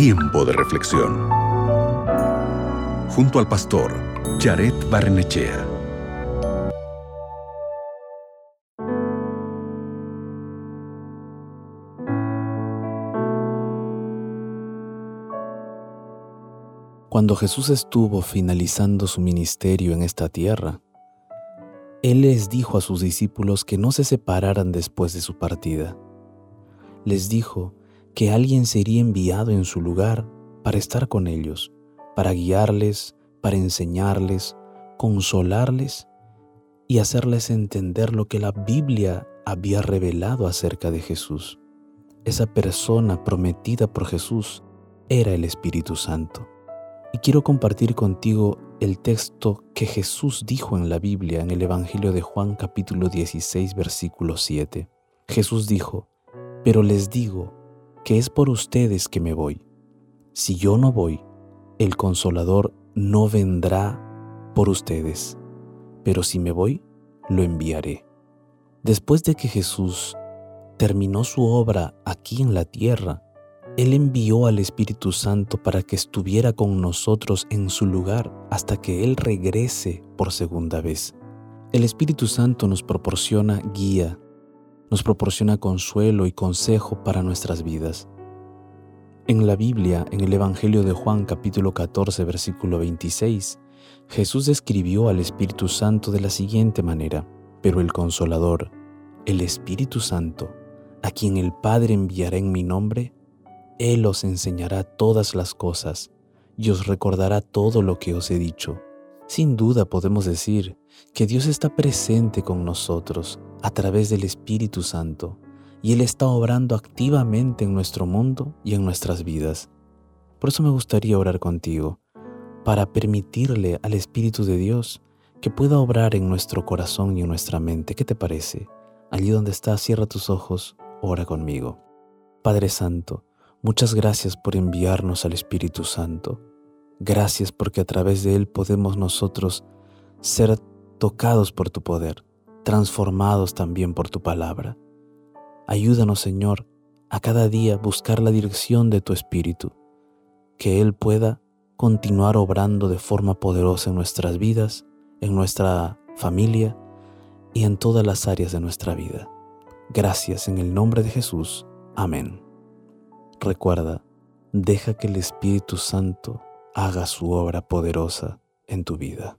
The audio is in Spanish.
Tiempo de reflexión. Junto al pastor Jared Barnechea. Cuando Jesús estuvo finalizando su ministerio en esta tierra, Él les dijo a sus discípulos que no se separaran después de su partida. Les dijo que alguien sería enviado en su lugar para estar con ellos, para guiarles, para enseñarles, consolarles y hacerles entender lo que la Biblia había revelado acerca de Jesús. Esa persona prometida por Jesús era el Espíritu Santo. Y quiero compartir contigo el texto que Jesús dijo en la Biblia en el Evangelio de Juan capítulo 16 versículo 7. Jesús dijo, pero les digo que es por ustedes que me voy. Si yo no voy, el consolador no vendrá por ustedes, pero si me voy, lo enviaré. Después de que Jesús terminó su obra aquí en la tierra, Él envió al Espíritu Santo para que estuviera con nosotros en su lugar hasta que Él regrese por segunda vez. El Espíritu Santo nos proporciona guía, nos proporciona consuelo y consejo para nuestras vidas. En la Biblia, en el Evangelio de Juan capítulo 14 versículo 26, Jesús describió al Espíritu Santo de la siguiente manera, pero el Consolador, el Espíritu Santo, a quien el Padre enviará en mi nombre, Él os enseñará todas las cosas y os recordará todo lo que os he dicho. Sin duda podemos decir que Dios está presente con nosotros a través del Espíritu Santo y Él está obrando activamente en nuestro mundo y en nuestras vidas. Por eso me gustaría orar contigo, para permitirle al Espíritu de Dios que pueda obrar en nuestro corazón y en nuestra mente. ¿Qué te parece? Allí donde estás, cierra tus ojos, ora conmigo. Padre Santo, muchas gracias por enviarnos al Espíritu Santo. Gracias porque a través de Él podemos nosotros ser tocados por tu poder, transformados también por tu palabra. Ayúdanos, Señor, a cada día buscar la dirección de tu Espíritu, que Él pueda continuar obrando de forma poderosa en nuestras vidas, en nuestra familia y en todas las áreas de nuestra vida. Gracias en el nombre de Jesús. Amén. Recuerda, deja que el Espíritu Santo haga su obra poderosa en tu vida.